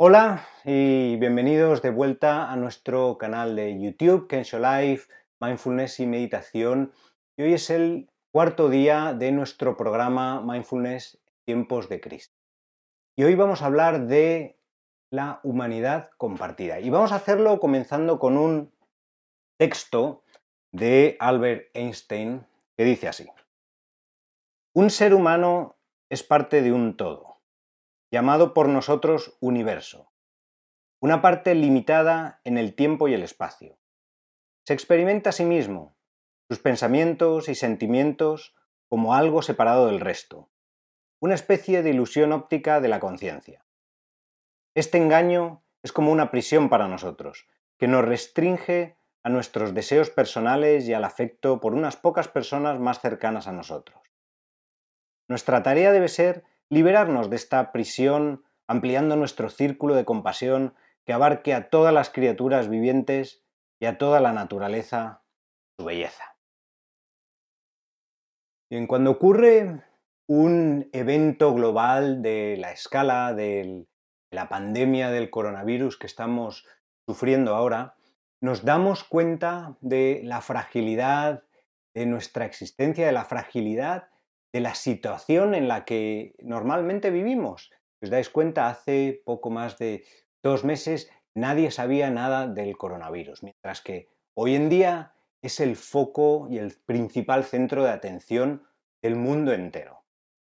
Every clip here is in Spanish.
Hola y bienvenidos de vuelta a nuestro canal de YouTube, Kensho Life, Mindfulness y Meditación. Y hoy es el cuarto día de nuestro programa Mindfulness Tiempos de Cristo. Y hoy vamos a hablar de la humanidad compartida. Y vamos a hacerlo comenzando con un texto de Albert Einstein que dice así. Un ser humano es parte de un todo, llamado por nosotros universo, una parte limitada en el tiempo y el espacio. Se experimenta a sí mismo, sus pensamientos y sentimientos como algo separado del resto, una especie de ilusión óptica de la conciencia. Este engaño es como una prisión para nosotros, que nos restringe a nuestros deseos personales y al afecto por unas pocas personas más cercanas a nosotros. Nuestra tarea debe ser liberarnos de esta prisión ampliando nuestro círculo de compasión que abarque a todas las criaturas vivientes y a toda la naturaleza su belleza. Bien, cuando ocurre un evento global de la escala de la pandemia del coronavirus que estamos sufriendo ahora, nos damos cuenta de la fragilidad de nuestra existencia, de la fragilidad de la situación en la que normalmente vivimos. Si os dais cuenta, hace poco más de dos meses nadie sabía nada del coronavirus, mientras que hoy en día es el foco y el principal centro de atención del mundo entero.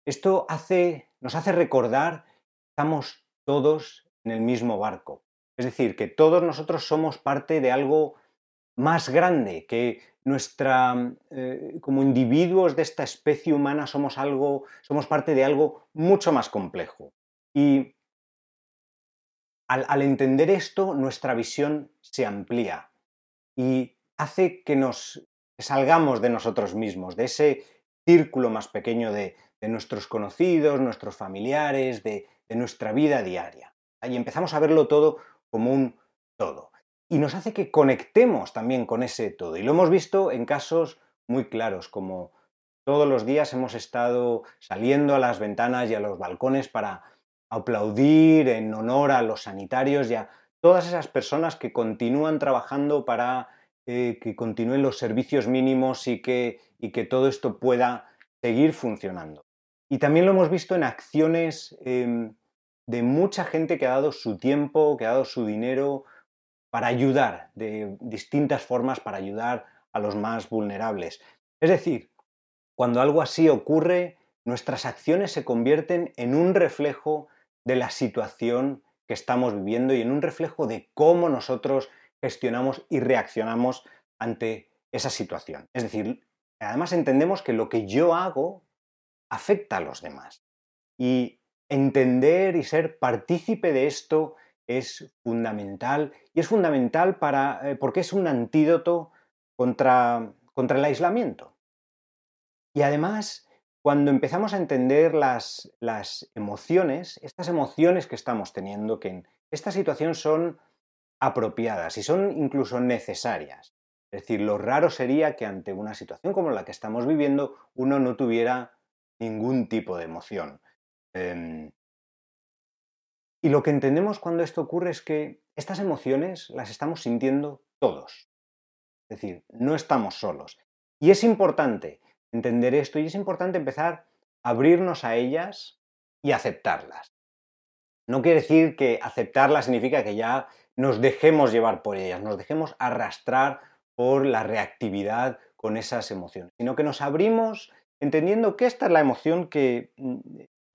Esto hace, nos hace recordar que estamos todos en el mismo barco. Es decir, que todos nosotros somos parte de algo más grande, que nuestra, eh, como individuos de esta especie humana somos algo, somos parte de algo mucho más complejo. Y al, entender esto, nuestra visión se amplía y hace que nos salgamos de nosotros mismos, de ese círculo más pequeño de, de nuestros conocidos, nuestros familiares, de, de nuestra vida diaria. Y empezamos a verlo todo como un todo. Y nos hace que conectemos también con ese todo. Y lo hemos visto en casos muy claros, como todos los días hemos estado saliendo a las ventanas y a los balcones para aplaudir en honor a los sanitarios y a todas esas personas que continúan trabajando para eh, que continúen los servicios mínimos y que, y que, todo esto pueda seguir funcionando. Y también lo hemos visto en acciones eh, de mucha gente que ha dado su tiempo, que ha dado su dinero para ayudar de distintas formas, para ayudar a los más vulnerables. Es decir, cuando algo así ocurre, nuestras acciones se convierten en un reflejo de la situación que estamos viviendo y en un reflejo de cómo nosotros gestionamos y reaccionamos ante esa situación. Es decir, además entendemos que lo que yo hago afecta a los demás. Y entender y ser partícipe de esto es fundamental y es fundamental para, eh, porque es un antídoto contra, contra el aislamiento. Y además, cuando empezamos a entender las, las emociones, estas emociones que estamos teniendo, que en esta situación son apropiadas y son incluso necesarias. Es decir, lo raro sería que ante una situación como la que estamos viviendo uno no tuviera ningún tipo de emoción. Em, y lo que entendemos cuando esto ocurre es que estas emociones las estamos sintiendo todos. Es decir, no estamos solos. Y es importante entender esto y es importante empezar a abrirnos a ellas y aceptarlas. No quiere decir que aceptarlas significa que ya nos dejemos llevar por ellas, nos dejemos arrastrar por la reactividad con esas emociones, sino que nos abrimos entendiendo que esta es la emoción que mm,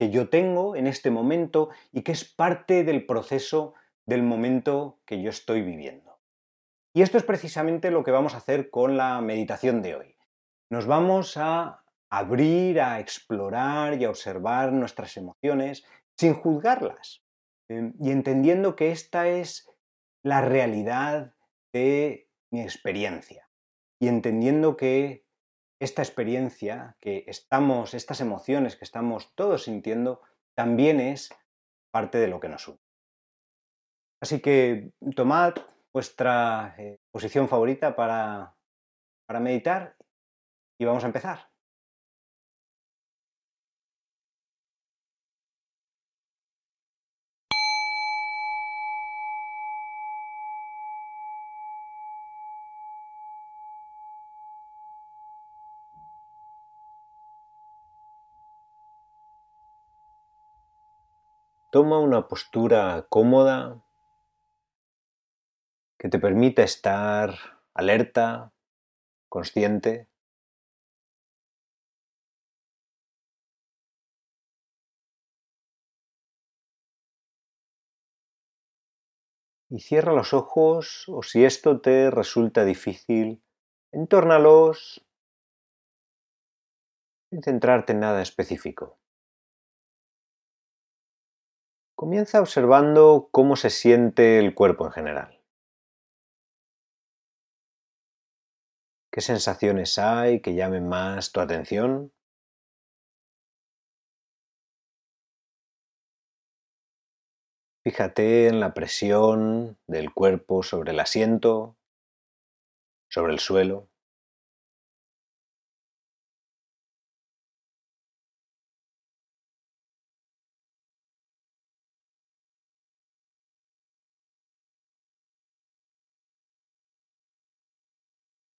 que yo tengo en este momento y que es parte del proceso del momento que yo estoy viviendo. Y esto es precisamente lo que vamos a hacer con la meditación de hoy. Nos vamos a abrir, a explorar y a observar nuestras emociones sin juzgarlas em, y entendiendo que esta es la realidad de mi experiencia y entendiendo que esta experiencia que estamos, estas emociones que estamos todos sintiendo, también es parte de lo que nos une. Así que tomad vuestra eh, posición favorita para, para meditar y vamos a empezar. Toma una postura cómoda que te permita estar alerta, consciente. Y cierra los ojos o si esto te resulta difícil, entórnalos sin centrarte en nada específico. Comienza observando cómo se siente el cuerpo en general. ¿Qué sensaciones hay que llamen más tu atención? Fíjate en la presión del cuerpo sobre el asiento, sobre el suelo.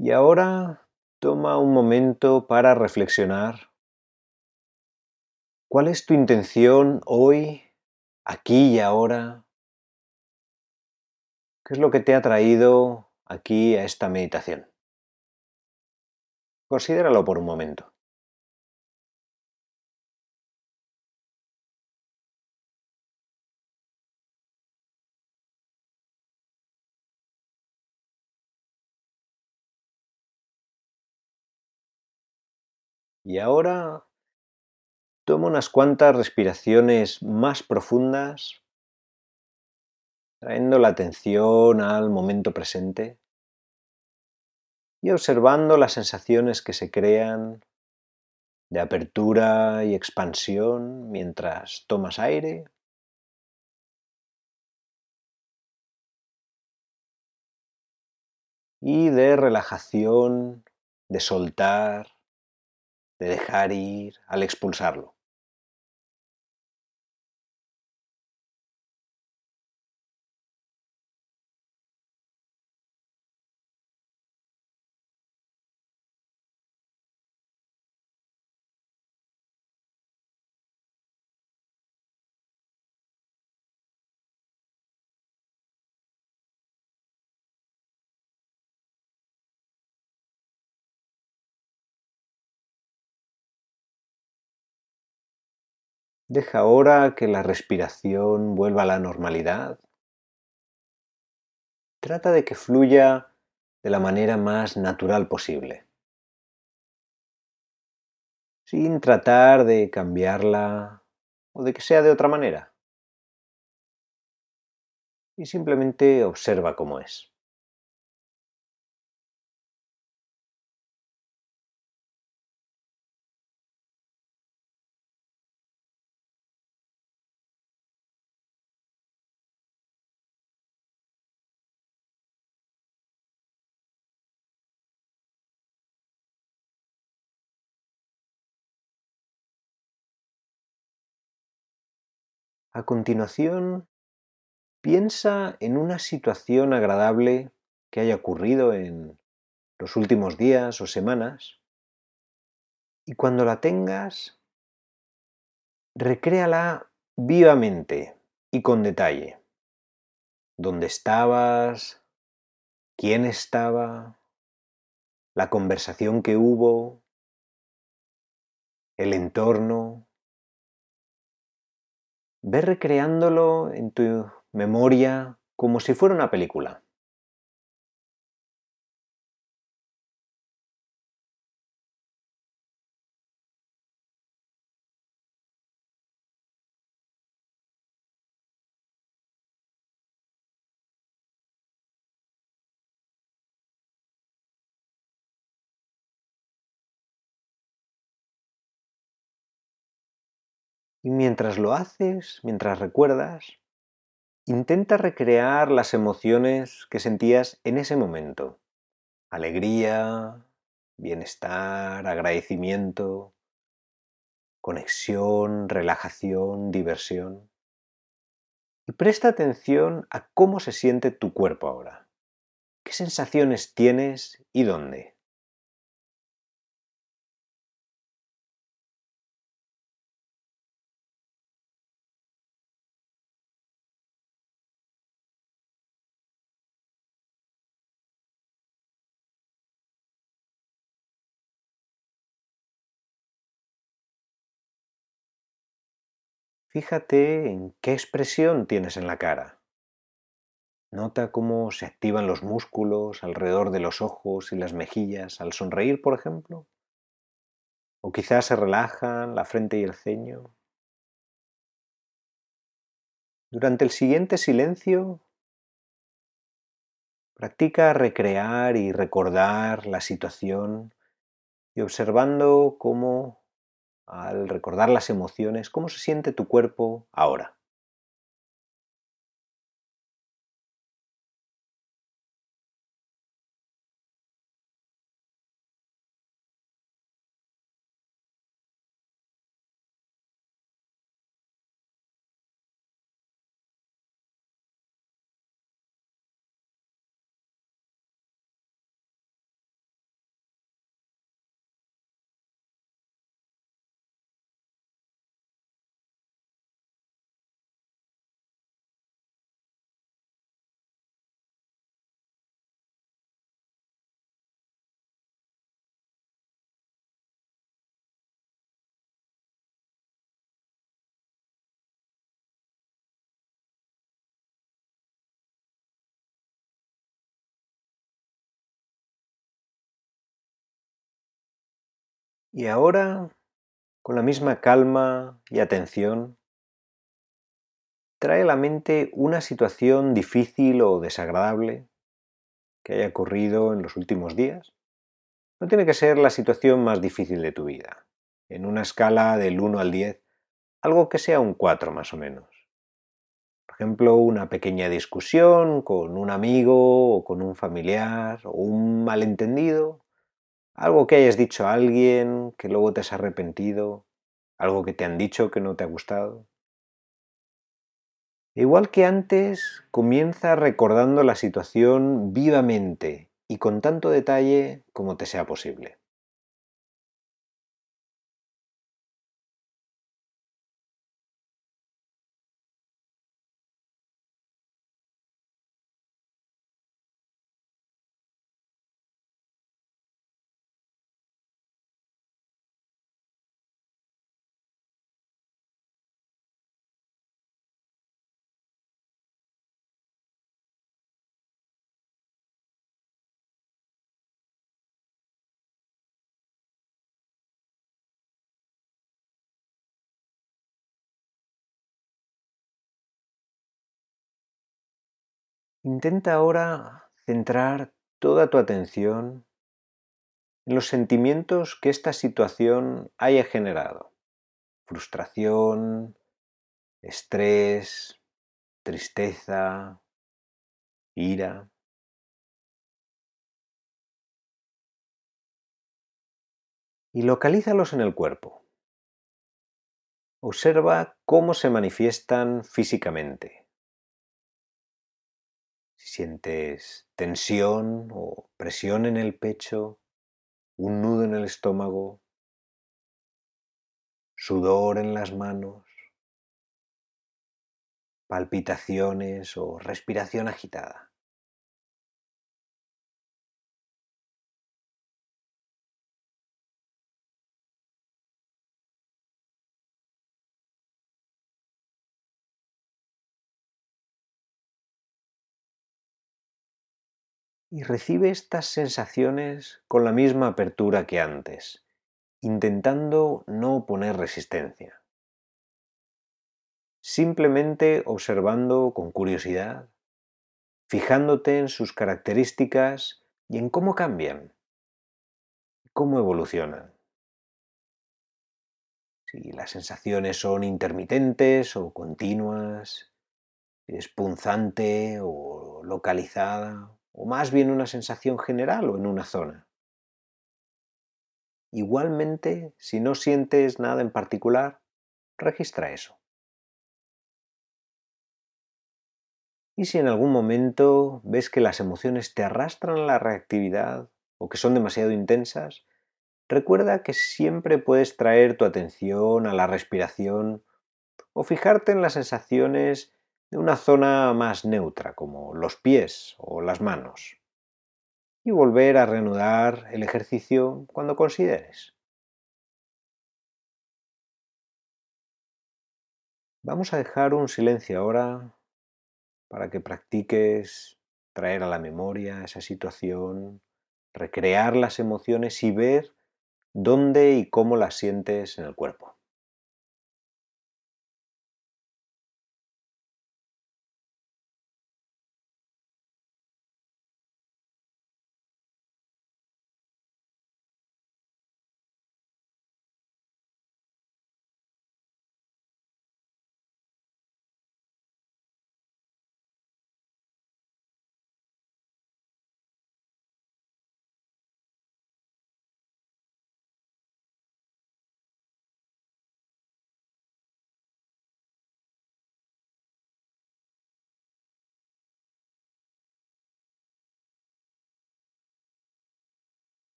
Y ahora toma un momento para reflexionar. ¿Cuál es tu intención hoy, aquí y ahora? ¿Qué es lo que te ha traído aquí a esta meditación? Considéralo por un momento. Y ahora toma unas cuantas respiraciones más profundas, trayendo la atención al momento presente y observando las sensaciones que se crean de apertura y expansión mientras tomas aire. Y de relajación, de soltar, de dejar ir al expulsarlo. Deja ahora que la respiración vuelva a la normalidad. Trata de que fluya de la manera más natural posible, sin tratar de cambiarla o de que sea de otra manera. Y simplemente observa cómo es. A continuación, piensa en una situación agradable que haya ocurrido en los últimos días o semanas y cuando la tengas, recréala vivamente y con detalle. ¿Dónde estabas? ¿Quién estaba? ¿La conversación que hubo? ¿El entorno? Ve recreándolo en tu memoria como si fuera una película. Y mientras lo haces, mientras recuerdas, intenta recrear las emociones que sentías en ese momento. Alegría, bienestar, agradecimiento, conexión, relajación, diversión. Y presta atención a cómo se siente tu cuerpo ahora. ¿Qué sensaciones tienes y dónde? Fíjate en qué expresión tienes en la cara. Nota cómo se activan los músculos alrededor de los ojos y las mejillas al sonreír, por ejemplo. O quizás se relajan la frente y el ceño. Durante el siguiente silencio, practica recrear y recordar la situación y observando cómo, al recordar las emociones, cómo se siente tu cuerpo ahora. Y ahora, con la misma calma y atención, trae a la mente una situación difícil o desagradable que haya ocurrido en los últimos días. No tiene que ser la situación más difícil de tu vida. En una escala del 1 al 10, algo que sea un 4 más o menos. Por ejemplo, una pequeña discusión con un amigo o con un familiar o un malentendido algo que hayas dicho a alguien que luego te has arrepentido, algo que te han dicho que no te ha gustado. Igual que antes, comienza recordando la situación vivamente y con tanto detalle como te sea posible. Intenta ahora centrar toda tu atención en los sentimientos que esta situación haya generado. Frustración, estrés, tristeza, ira. Y localízalos en el cuerpo. Observa cómo se manifiestan físicamente sientes tensión o presión en el pecho, un nudo en el estómago, sudor en las manos, palpitaciones o respiración agitada. Y recibe estas sensaciones con la misma apertura que antes, intentando no poner resistencia. Simplemente observando con curiosidad, fijándote en sus características y en cómo cambian, cómo evolucionan. Si las sensaciones son intermitentes o continuas, es punzante o localizada o más bien una sensación general o en una zona. Igualmente, si no sientes nada en particular, registra eso. Y si en algún momento ves que las emociones te arrastran a la reactividad o que son demasiado intensas, recuerda que siempre puedes traer tu atención a la respiración o fijarte en las sensaciones de una zona más neutra, como los pies o las manos, y volver a reanudar el ejercicio cuando consideres. Vamos a dejar un silencio ahora para que practiques traer a la memoria esa situación, recrear las emociones y ver dónde y cómo las sientes en el cuerpo.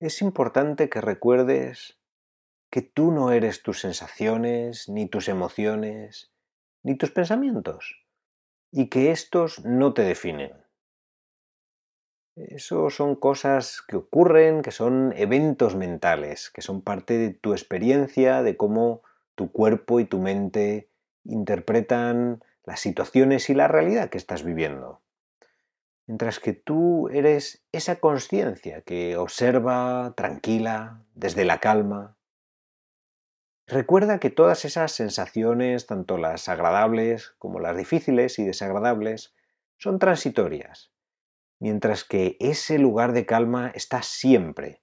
Es importante que recuerdes que tú no eres tus sensaciones, ni tus emociones, ni tus pensamientos, y que estos no te definen. Eso son cosas que ocurren, que son eventos mentales, que son parte de tu experiencia, de cómo tu cuerpo y tu mente interpretan las situaciones y la realidad que estás viviendo mientras que tú eres esa conciencia que observa tranquila, desde la calma. Recuerda que todas esas sensaciones, tanto las agradables como las difíciles y desagradables, son transitorias, mientras que ese lugar de calma está siempre.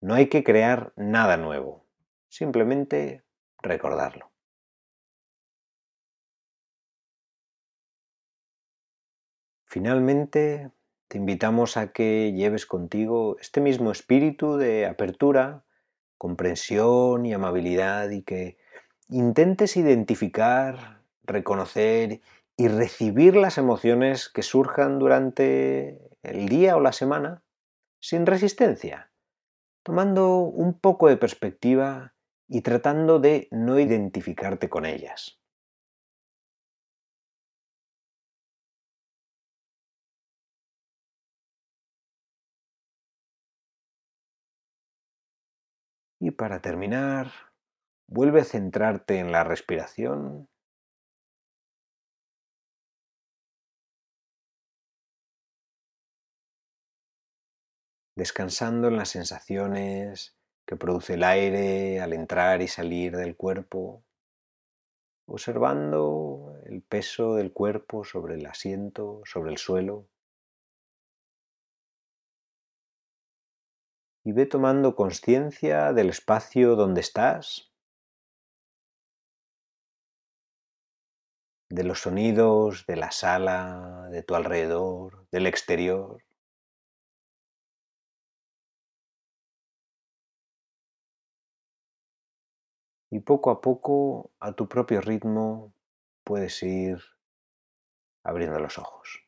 No hay que crear nada nuevo, simplemente recordarlo. Finalmente, te invitamos a que lleves contigo este mismo espíritu de apertura, comprensión y amabilidad y que intentes identificar, reconocer y recibir las emociones que surjan durante el día o la semana sin resistencia, tomando un poco de perspectiva y tratando de no identificarte con ellas. Y para terminar, vuelve a centrarte en la respiración. Descansando en las sensaciones que produce el aire al entrar y salir del cuerpo, observando el peso del cuerpo sobre el asiento, sobre el suelo. Y ve tomando conciencia del espacio donde estás, de los sonidos de la sala, de tu alrededor, del exterior. Y poco a poco, a tu propio ritmo, puedes ir abriendo los ojos.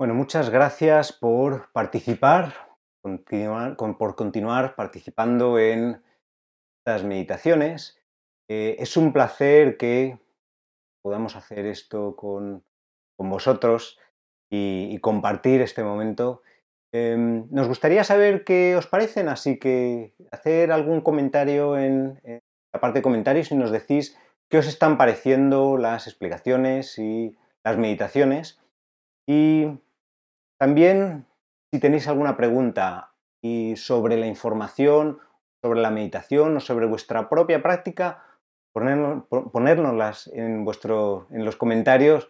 Bueno, muchas gracias por participar, por continuar participando en estas meditaciones. Eh, es un placer que podamos hacer esto con, vosotros y, compartir este momento. Em, nos gustaría saber qué os parecen, así que hacer algún comentario en, la parte de comentarios y nos decís qué os están pareciendo las explicaciones y las meditaciones. Y también si tenéis alguna pregunta y sobre la información, sobre la meditación o sobre vuestra propia práctica, ponérnoslas en, vuestro, en los comentarios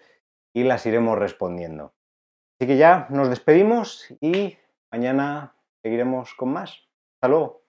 y las iremos respondiendo. Así que ya nos despedimos y mañana seguiremos con más. Hasta luego.